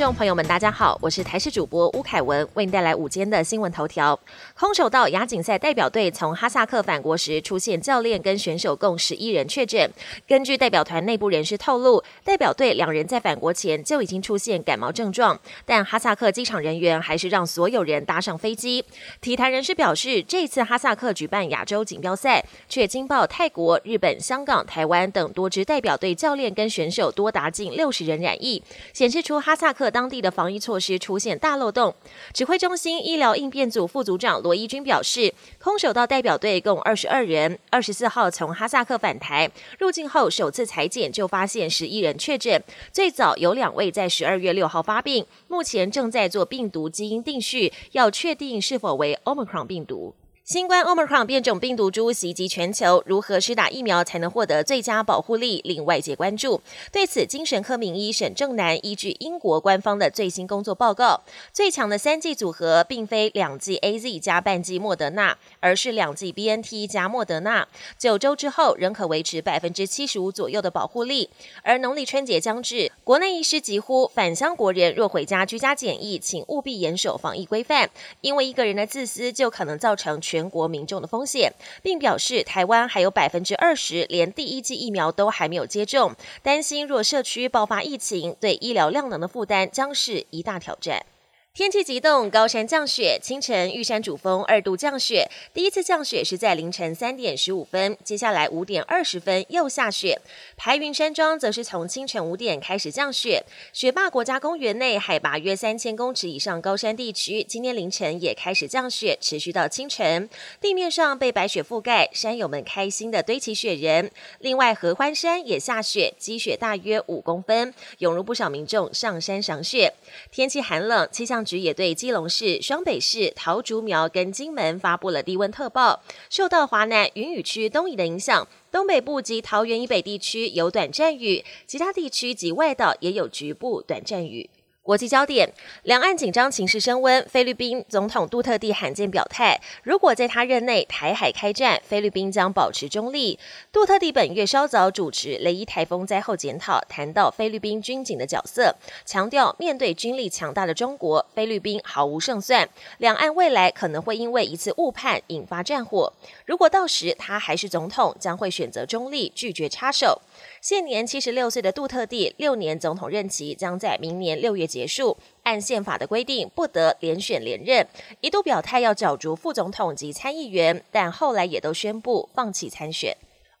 众朋友们，大家好，我是台视主播吴凯文，为您带来午间的新闻头条。空手道亚锦赛代表队从哈萨克返国时，出现教练跟选手共十一人确诊。根据代表团内部人士透露，代表队两人在返国前就已经出现感冒症状，但哈萨克机场人员还是让所有人搭上飞机。体坛人士表示，这次哈萨克举办亚洲锦标赛，却惊爆泰国、日本、香港、台湾等多支代表队教练跟选手多达近六十人染疫，显示出哈萨克。当地的防疫措施出现大漏洞。指挥中心医疗应变组副组长罗一军表示，空手道代表队共二十二人，二十四号从哈萨克返台，入境后首次裁检就发现十一人确诊，最早有两位在十二月六号发病，目前正在做病毒基因定序，要确定是否为 Omicron 病毒。新冠 Omicron 变种病毒株袭击全球，如何施打疫苗才能获得最佳保护力，令外界关注。对此，精神科名医沈正南依据英国官方的最新工作报告，最强的三剂组合并非两剂 A Z 加半剂莫德纳，而是两剂 B N T 加莫德纳。九周之后，仍可维持百分之七十五左右的保护力。而农历春节将至，国内医师疾呼返乡国人若回家居家检疫，请务必严守防疫规范，因为一个人的自私就可能造成全。全国民众的风险，并表示台湾还有百分之二十连第一剂疫苗都还没有接种，担心若社区爆发疫情，对医疗量能的负担将是一大挑战。天气急冻，高山降雪。清晨玉山主峰二度降雪，第一次降雪是在凌晨三点十五分，接下来五点二十分又下雪。排云山庄则是从清晨五点开始降雪。雪霸国家公园内海拔约三千公尺以上高山地区，今天凌晨也开始降雪，持续到清晨。地面上被白雪覆盖，山友们开心的堆起雪人。另外合欢山也下雪，积雪大约五公分，涌入不少民众上山赏雪。天气寒冷，气象局也对基隆市、双北市、桃竹苗跟金门发布了低温特报。受到华南云雨区东移的影响，东北部及桃园以北地区有短暂雨，其他地区及外岛也有局部短暂雨。国际焦点：两岸紧张情势升温。菲律宾总统杜特地罕见表态，如果在他任内台海开战，菲律宾将保持中立。杜特地本月稍早主持雷伊台风灾后检讨，谈到菲律宾军警的角色，强调面对军力强大的中国，菲律宾毫无胜算。两岸未来可能会因为一次误判引发战火。如果到时他还是总统，将会选择中立，拒绝插手。现年七十六岁的杜特地，六年总统任期将在明年六月结束。按宪法的规定，不得连选连任。一度表态要角逐副总统及参议员，但后来也都宣布放弃参选。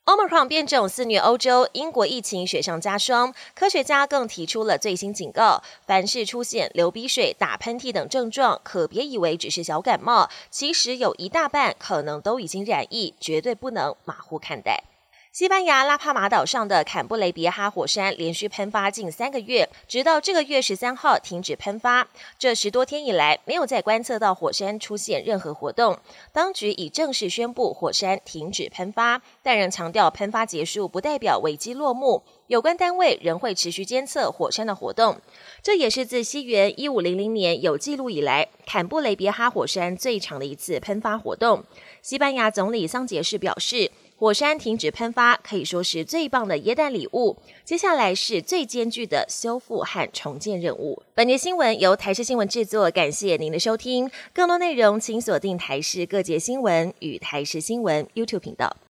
Omicron 变种肆虐欧洲，英国疫情雪上加霜。科学家更提出了最新警告：凡是出现流鼻水、打喷嚏等症状，可别以为只是小感冒，其实有一大半可能都已经染疫，绝对不能马虎看待。西班牙拉帕马岛上的坎布雷别哈火山连续喷发近三个月，直到这个月十三号停止喷发。这十多天以来，没有再观测到火山出现任何活动。当局已正式宣布火山停止喷发，但仍强调喷发结束不代表危机落幕。有关单位仍会持续监测火山的活动。这也是自西元一五零零年有记录以来，坎布雷别哈火山最长的一次喷发活动。西班牙总理桑杰士表示。火山停止喷发可以说是最棒的耶诞礼物。接下来是最艰巨的修复和重建任务。本节新闻由台视新闻制作，感谢您的收听。更多内容请锁定台视各界新闻与台视新闻 YouTube 频道。